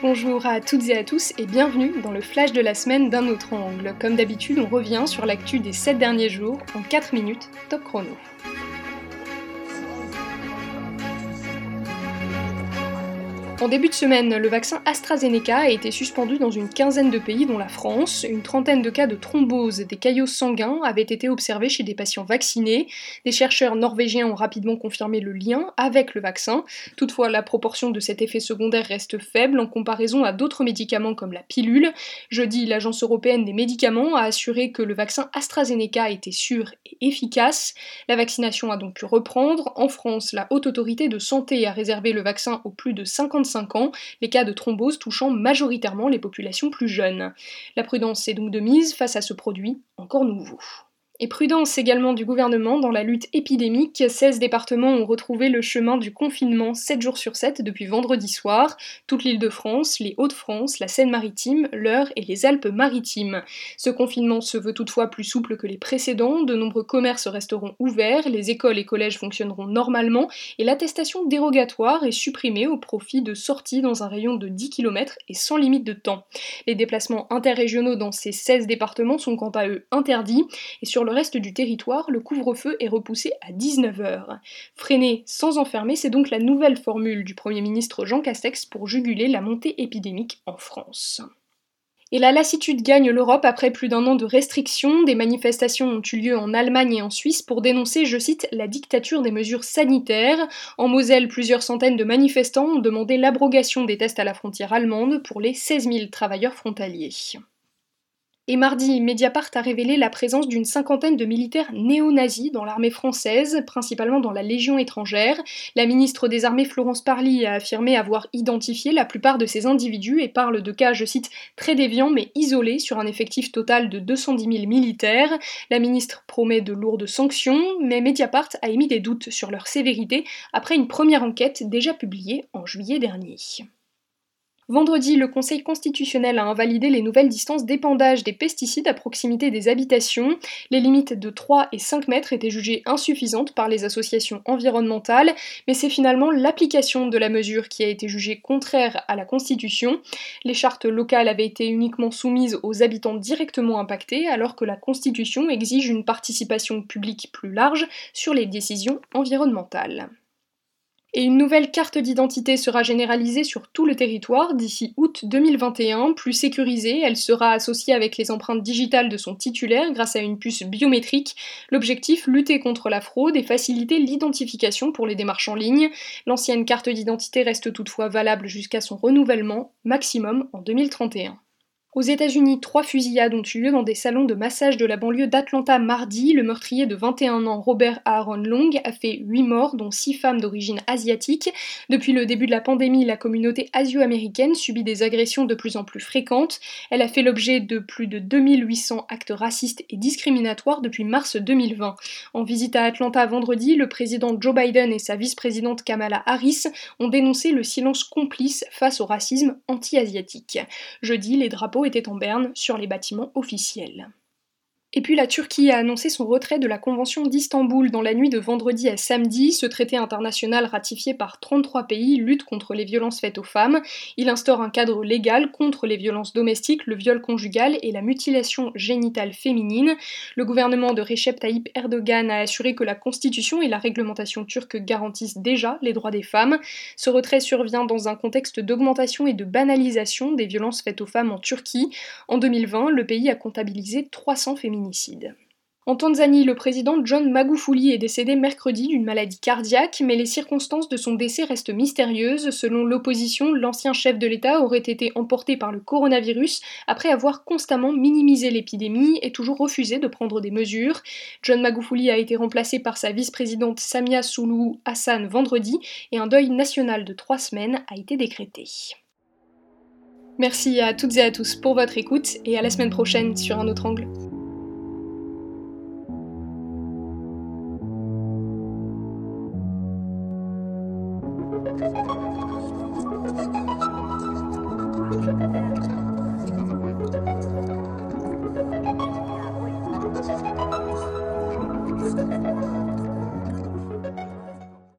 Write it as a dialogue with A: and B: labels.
A: Bonjour à toutes et à tous et bienvenue dans le flash de la semaine d'un autre angle. Comme d'habitude, on revient sur l'actu des 7 derniers jours en 4 minutes, top chrono. En début de semaine, le vaccin AstraZeneca a été suspendu dans une quinzaine de pays, dont la France. Une trentaine de cas de thrombose des caillots sanguins avaient été observés chez des patients vaccinés. Des chercheurs norvégiens ont rapidement confirmé le lien avec le vaccin. Toutefois, la proportion de cet effet secondaire reste faible en comparaison à d'autres médicaments comme la pilule. Jeudi, l'Agence européenne des médicaments a assuré que le vaccin AstraZeneca était sûr et efficace. La vaccination a donc pu reprendre. En France, la Haute Autorité de Santé a réservé le vaccin aux plus de 50 les cas de thrombose touchant majoritairement les populations plus jeunes. La prudence est donc de mise face à ce produit encore nouveau. Et prudence également du gouvernement dans la lutte épidémique, 16 départements ont retrouvé le chemin du confinement 7 jours sur 7 depuis vendredi soir, toute l'île de France, les Hauts-de-France, la Seine-Maritime, l'Eure et les Alpes-Maritimes. Ce confinement se veut toutefois plus souple que les précédents, de nombreux commerces resteront ouverts, les écoles et collèges fonctionneront normalement et l'attestation dérogatoire est supprimée au profit de sorties dans un rayon de 10 km et sans limite de temps. Les déplacements interrégionaux dans ces 16 départements sont quant à eux interdits et sur le reste du territoire, le couvre-feu est repoussé à 19h. Freiner sans enfermer, c'est donc la nouvelle formule du Premier ministre Jean Castex pour juguler la montée épidémique en France. Et la lassitude gagne l'Europe après plus d'un an de restrictions. Des manifestations ont eu lieu en Allemagne et en Suisse pour dénoncer, je cite, la dictature des mesures sanitaires. En Moselle, plusieurs centaines de manifestants ont demandé l'abrogation des tests à la frontière allemande pour les 16 000 travailleurs frontaliers. Et mardi, Mediapart a révélé la présence d'une cinquantaine de militaires néo-nazis dans l'armée française, principalement dans la Légion étrangère. La ministre des Armées Florence Parly a affirmé avoir identifié la plupart de ces individus et parle de cas, je cite, très déviants mais isolés sur un effectif total de 210 000 militaires. La ministre promet de lourdes sanctions, mais Mediapart a émis des doutes sur leur sévérité après une première enquête déjà publiée en juillet dernier. Vendredi, le Conseil constitutionnel a invalidé les nouvelles distances d'épandage des pesticides à proximité des habitations. Les limites de 3 et 5 mètres étaient jugées insuffisantes par les associations environnementales, mais c'est finalement l'application de la mesure qui a été jugée contraire à la Constitution. Les chartes locales avaient été uniquement soumises aux habitants directement impactés, alors que la Constitution exige une participation publique plus large sur les décisions environnementales. Et une nouvelle carte d'identité sera généralisée sur tout le territoire d'ici août 2021. Plus sécurisée, elle sera associée avec les empreintes digitales de son titulaire grâce à une puce biométrique. L'objectif, lutter contre la fraude et faciliter l'identification pour les démarches en ligne. L'ancienne carte d'identité reste toutefois valable jusqu'à son renouvellement, maximum en 2031. Aux États-Unis, trois fusillades ont eu lieu dans des salons de massage de la banlieue d'Atlanta mardi. Le meurtrier de 21 ans, Robert Aaron Long, a fait 8 morts, dont 6 femmes d'origine asiatique. Depuis le début de la pandémie, la communauté asio-américaine subit des agressions de plus en plus fréquentes. Elle a fait l'objet de plus de 2800 actes racistes et discriminatoires depuis mars 2020. En visite à Atlanta vendredi, le président Joe Biden et sa vice-présidente Kamala Harris ont dénoncé le silence complice face au racisme anti-asiatique. Jeudi, les drapeaux était en berne sur les bâtiments officiels. Et puis la Turquie a annoncé son retrait de la Convention d'Istanbul dans la nuit de vendredi à samedi. Ce traité international ratifié par 33 pays lutte contre les violences faites aux femmes. Il instaure un cadre légal contre les violences domestiques, le viol conjugal et la mutilation génitale féminine. Le gouvernement de Recep Tayyip Erdogan a assuré que la constitution et la réglementation turque garantissent déjà les droits des femmes. Ce retrait survient dans un contexte d'augmentation et de banalisation des violences faites aux femmes en Turquie. En 2020, le pays a comptabilisé 300 féminicides en Tanzanie, le président John Magufuli est décédé mercredi d'une maladie cardiaque, mais les circonstances de son décès restent mystérieuses. Selon l'opposition, l'ancien chef de l'État aurait été emporté par le coronavirus après avoir constamment minimisé l'épidémie et toujours refusé de prendre des mesures. John Magufuli a été remplacé par sa vice-présidente Samia Suluhu Hassan vendredi et un deuil national de trois semaines a été décrété. Merci à toutes et à tous pour votre écoute et à la semaine prochaine sur un autre angle. Thank you.